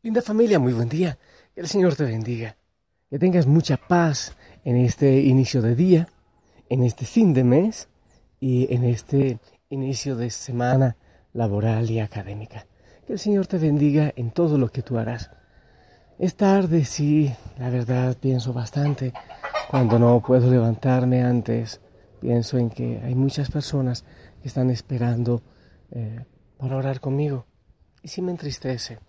Linda familia, muy buen día. Que el Señor te bendiga. Que tengas mucha paz en este inicio de día, en este fin de mes y en este inicio de semana laboral y académica. Que el Señor te bendiga en todo lo que tú harás. Es tarde, sí, la verdad pienso bastante. Cuando no puedo levantarme antes, pienso en que hay muchas personas que están esperando eh, para orar conmigo. Y sí me entristece.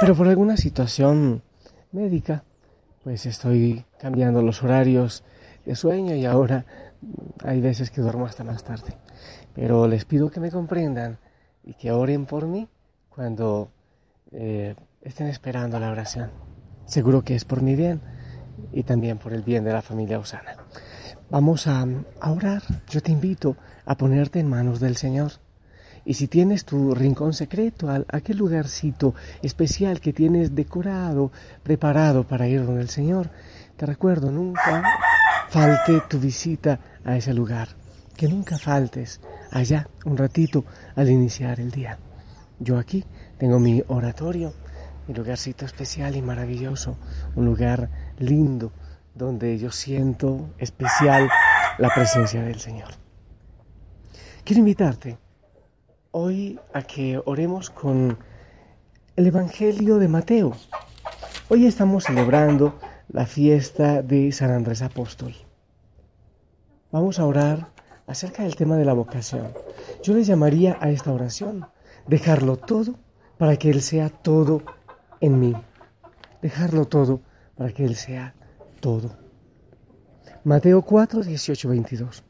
Pero por alguna situación médica, pues estoy cambiando los horarios de sueño y ahora hay veces que duermo hasta más tarde. Pero les pido que me comprendan y que oren por mí cuando eh, estén esperando la oración. Seguro que es por mi bien y también por el bien de la familia Osana. Vamos a, a orar. Yo te invito a ponerte en manos del Señor. Y si tienes tu rincón secreto, aquel lugarcito especial que tienes decorado, preparado para ir con el Señor, te recuerdo, nunca falte tu visita a ese lugar. Que nunca faltes allá un ratito al iniciar el día. Yo aquí tengo mi oratorio, mi lugarcito especial y maravilloso, un lugar lindo donde yo siento especial la presencia del Señor. Quiero invitarte hoy a que oremos con el Evangelio de Mateo. Hoy estamos celebrando la fiesta de San Andrés Apóstol. Vamos a orar acerca del tema de la vocación. Yo le llamaría a esta oración dejarlo todo para que Él sea todo en mí. Dejarlo todo para que Él sea todo. Mateo 4, 18, 22.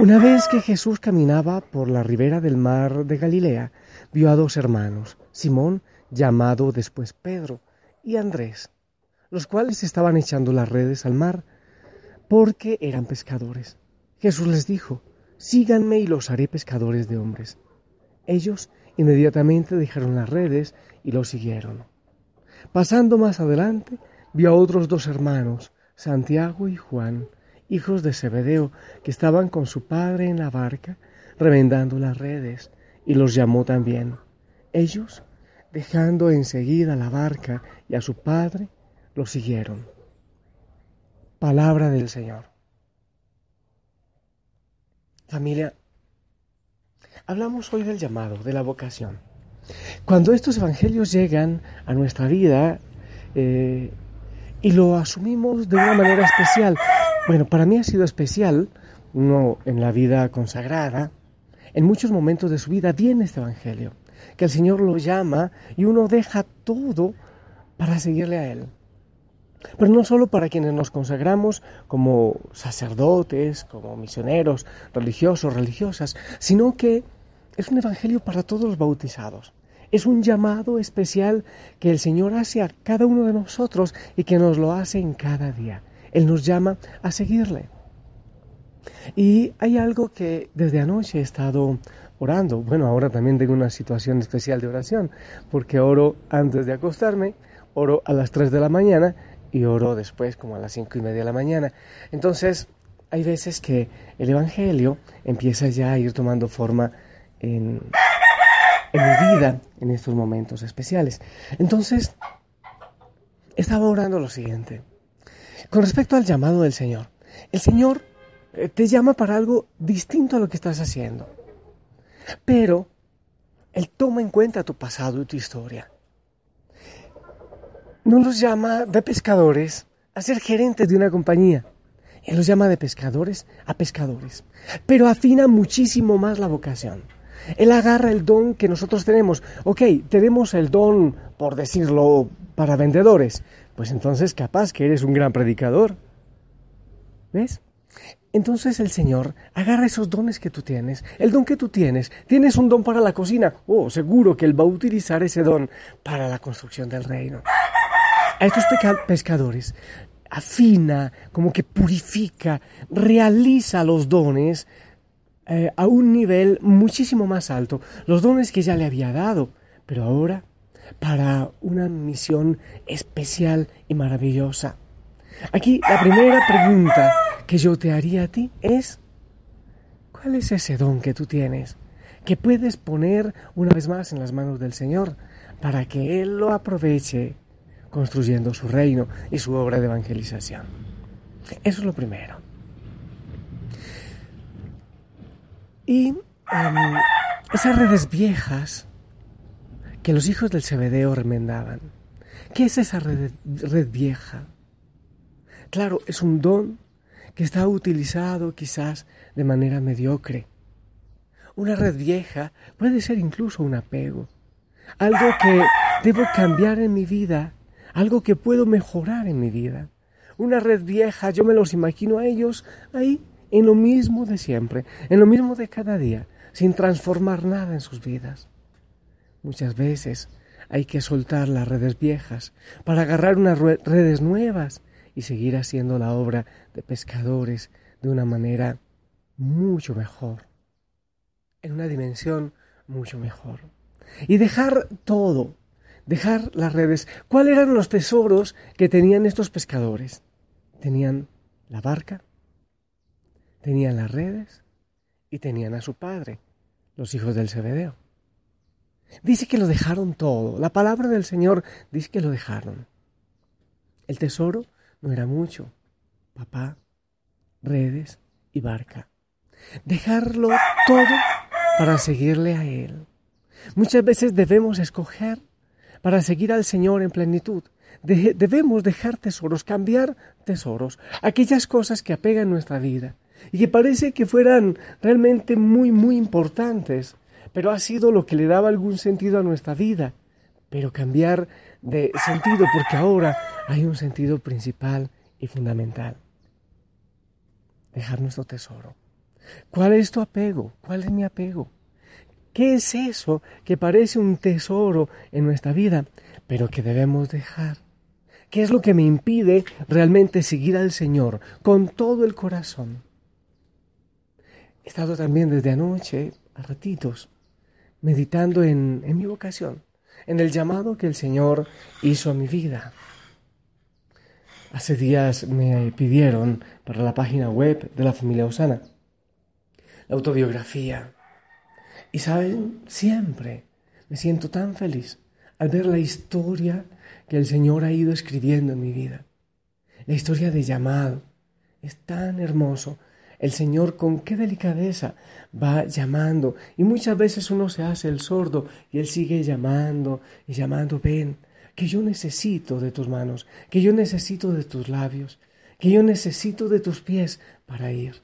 Una vez que Jesús caminaba por la ribera del mar de Galilea, vio a dos hermanos, Simón, llamado después Pedro, y Andrés, los cuales estaban echando las redes al mar, porque eran pescadores. Jesús les dijo, síganme y los haré pescadores de hombres. Ellos inmediatamente dejaron las redes y lo siguieron. Pasando más adelante, vio a otros dos hermanos, Santiago y Juan, hijos de Zebedeo, que estaban con su padre en la barca, remendando las redes, y los llamó también. Ellos, dejando enseguida la barca y a su padre, lo siguieron. Palabra del Señor. Familia, hablamos hoy del llamado, de la vocación. Cuando estos evangelios llegan a nuestra vida eh, y lo asumimos de una manera especial, bueno, para mí ha sido especial, uno en la vida consagrada, en muchos momentos de su vida viene este Evangelio, que el Señor lo llama y uno deja todo para seguirle a Él. Pero no solo para quienes nos consagramos como sacerdotes, como misioneros, religiosos, religiosas, sino que es un Evangelio para todos los bautizados. Es un llamado especial que el Señor hace a cada uno de nosotros y que nos lo hace en cada día. Él nos llama a seguirle. Y hay algo que desde anoche he estado orando. Bueno, ahora también tengo una situación especial de oración, porque oro antes de acostarme, oro a las 3 de la mañana y oro después como a las 5 y media de la mañana. Entonces, hay veces que el Evangelio empieza ya a ir tomando forma en, en mi vida en estos momentos especiales. Entonces, estaba orando lo siguiente. Con respecto al llamado del Señor, el Señor eh, te llama para algo distinto a lo que estás haciendo. Pero Él toma en cuenta tu pasado y tu historia. No los llama de pescadores a ser gerentes de una compañía. Él los llama de pescadores a pescadores. Pero afina muchísimo más la vocación. Él agarra el don que nosotros tenemos. Ok, tenemos el don, por decirlo, para vendedores. Pues entonces capaz que eres un gran predicador. ¿Ves? Entonces el Señor agarra esos dones que tú tienes, el don que tú tienes. Tienes un don para la cocina. Oh, seguro que Él va a utilizar ese don para la construcción del reino. A estos pescadores afina, como que purifica, realiza los dones eh, a un nivel muchísimo más alto. Los dones que ya le había dado, pero ahora para una misión especial y maravillosa. Aquí la primera pregunta que yo te haría a ti es, ¿cuál es ese don que tú tienes? Que puedes poner una vez más en las manos del Señor para que Él lo aproveche construyendo su reino y su obra de evangelización. Eso es lo primero. Y em, esas redes viejas que los hijos del Cebedeo remendaban. ¿Qué es esa red, red vieja? Claro, es un don que está utilizado quizás de manera mediocre. Una red vieja puede ser incluso un apego, algo que debo cambiar en mi vida, algo que puedo mejorar en mi vida. Una red vieja, yo me los imagino a ellos ahí en lo mismo de siempre, en lo mismo de cada día, sin transformar nada en sus vidas. Muchas veces hay que soltar las redes viejas para agarrar unas redes nuevas y seguir haciendo la obra de pescadores de una manera mucho mejor, en una dimensión mucho mejor. Y dejar todo, dejar las redes. ¿Cuáles eran los tesoros que tenían estos pescadores? Tenían la barca, tenían las redes y tenían a su padre, los hijos del Zebedeo. Dice que lo dejaron todo. La palabra del Señor dice que lo dejaron. El tesoro no era mucho. Papá, redes y barca. Dejarlo todo para seguirle a Él. Muchas veces debemos escoger para seguir al Señor en plenitud. debemos dejar tesoros, cambiar tesoros, aquellas cosas que apegan nuestra vida y que parece que fueran realmente muy, muy importantes, pero ha sido lo que le daba algún sentido a nuestra vida. Pero cambiar de sentido porque ahora hay un sentido principal y fundamental. Dejar nuestro tesoro. ¿Cuál es tu apego? ¿Cuál es mi apego? ¿Qué es eso que parece un tesoro en nuestra vida, pero que debemos dejar? ¿Qué es lo que me impide realmente seguir al Señor con todo el corazón? He estado también desde anoche, a ratitos, meditando en, mi vocación en el llamado que el Señor hizo a mi vida. Hace días me pidieron para la página web de la familia Osana la autobiografía. Y saben, siempre me siento tan feliz al ver la historia que el Señor ha ido escribiendo en mi vida. La historia de llamado. Es tan hermoso el Señor con qué delicadeza va llamando. Y muchas veces uno se hace el sordo y Él sigue llamando y llamando, ven, que yo necesito de tus manos, que yo necesito de tus labios, que yo necesito de tus pies para ir.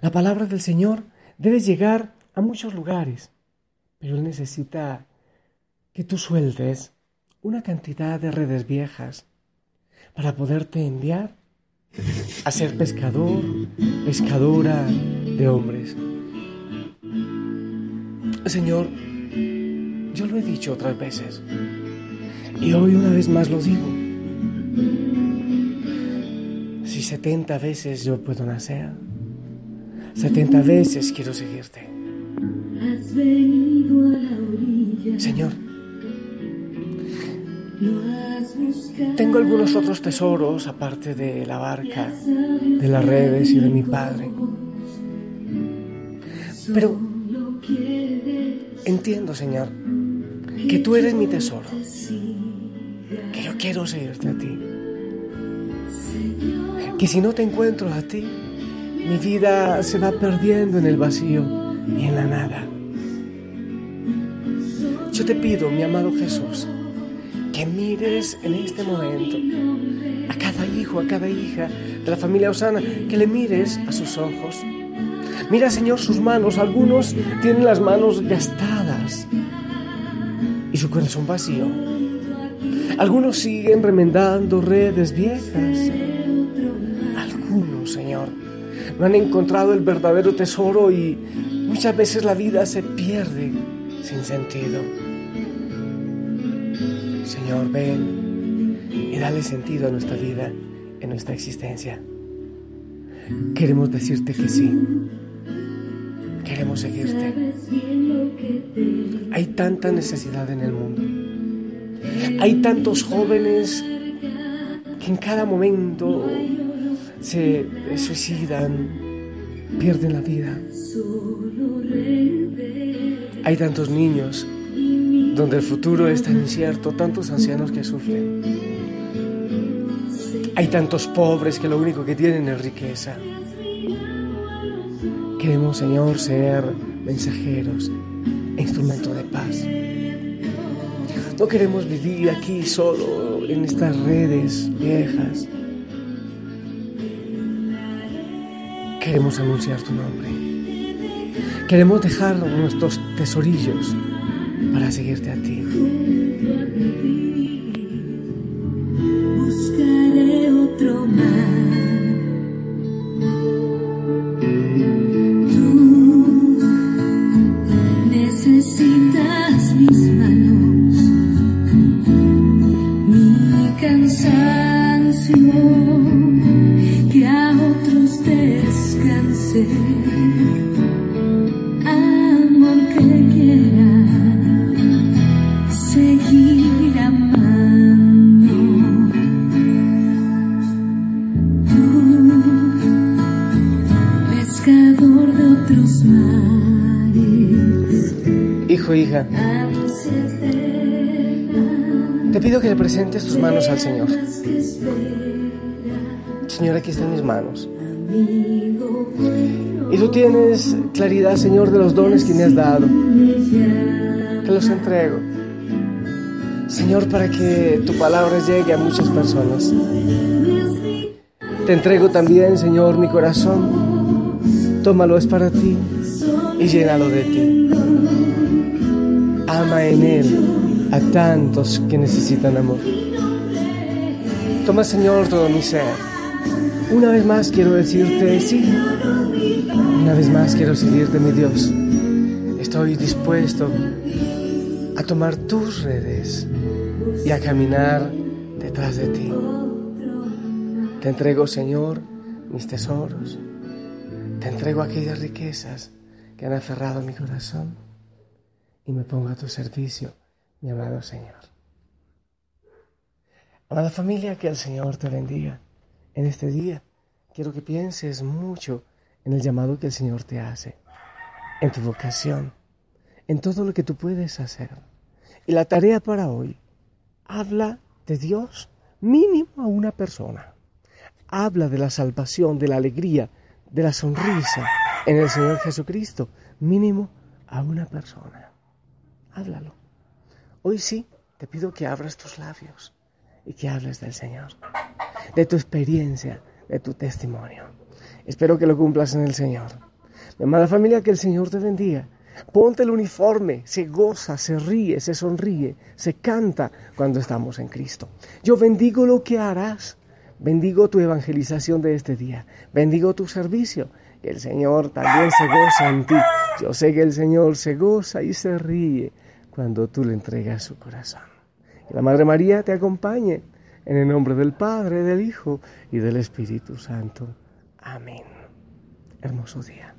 La palabra del Señor debe llegar a muchos lugares, pero Él necesita que tú sueltes una cantidad de redes viejas para poderte enviar a ser pescador, pescadora de hombres. Señor, yo lo he dicho otras veces y hoy una vez más lo digo. Si setenta veces yo puedo nacer, setenta veces quiero seguirte. Señor, tengo algunos otros tesoros aparte de la barca, de las redes y de mi padre. Pero entiendo, Señor, que tú eres mi tesoro, que yo quiero seguirte a ti. Que si no te encuentro a ti, mi vida se va perdiendo en el vacío y en la nada. Yo te pido, mi amado Jesús, que mires en este momento a cada hijo, a cada hija de la familia Osana, que le mires a sus ojos. Mira, Señor, sus manos. Algunos tienen las manos gastadas y su corazón vacío. Algunos siguen remendando redes viejas. Algunos, Señor, no han encontrado el verdadero tesoro y muchas veces la vida se pierde sin sentido. Señor, ven y dale sentido a nuestra vida, en nuestra existencia. Queremos decirte que sí. Queremos seguirte. Hay tanta necesidad en el mundo. Hay tantos jóvenes que en cada momento se suicidan, pierden la vida. Hay tantos niños donde el futuro es tan incierto, tantos ancianos que sufren. Hay tantos pobres que lo único que tienen es riqueza. Queremos, Señor, ser mensajeros, instrumento de paz. No queremos vivir aquí solo en estas redes viejas. Queremos anunciar tu nombre. Queremos dejar nuestros tesorillos para seguirte a ti. Buscaré otro mar. Te pido que le presentes tus manos al Señor. Señor, aquí están mis manos. Y tú tienes claridad, Señor, de los dones que me has dado. Te los entrego. Señor, para que tu palabra llegue a muchas personas. Te entrego también, Señor, mi corazón. Tómalo, es para ti y llénalo de ti. Ama en él a tantos que necesitan amor. Toma, Señor, todo mi ser. Una vez más quiero decirte sí. Una vez más quiero seguirte, mi Dios. Estoy dispuesto a tomar tus redes y a caminar detrás de ti. Te entrego, Señor, mis tesoros. Te entrego aquellas riquezas que han aferrado mi corazón y me pongo a tu servicio, mi amado Señor. Amada familia, que el Señor te bendiga en este día. Quiero que pienses mucho en el llamado que el Señor te hace, en tu vocación, en todo lo que tú puedes hacer. Y la tarea para hoy, habla de Dios mínimo a una persona. Habla de la salvación, de la alegría, de la sonrisa en el Señor Jesucristo, mínimo a una persona. Háblalo. Hoy sí, te pido que abras tus labios y que hables del Señor, de tu experiencia, de tu testimonio. Espero que lo cumplas en el Señor. Mi amada familia, que el Señor te bendiga. Ponte el uniforme, se goza, se ríe, se sonríe, se canta cuando estamos en Cristo. Yo bendigo lo que harás. Bendigo tu evangelización de este día. Bendigo tu servicio. Que el Señor también se goza en ti. Yo sé que el Señor se goza y se ríe cuando tú le entregas su corazón. Que la Madre María te acompañe en el nombre del Padre, del Hijo y del Espíritu Santo. Amén. Hermoso día.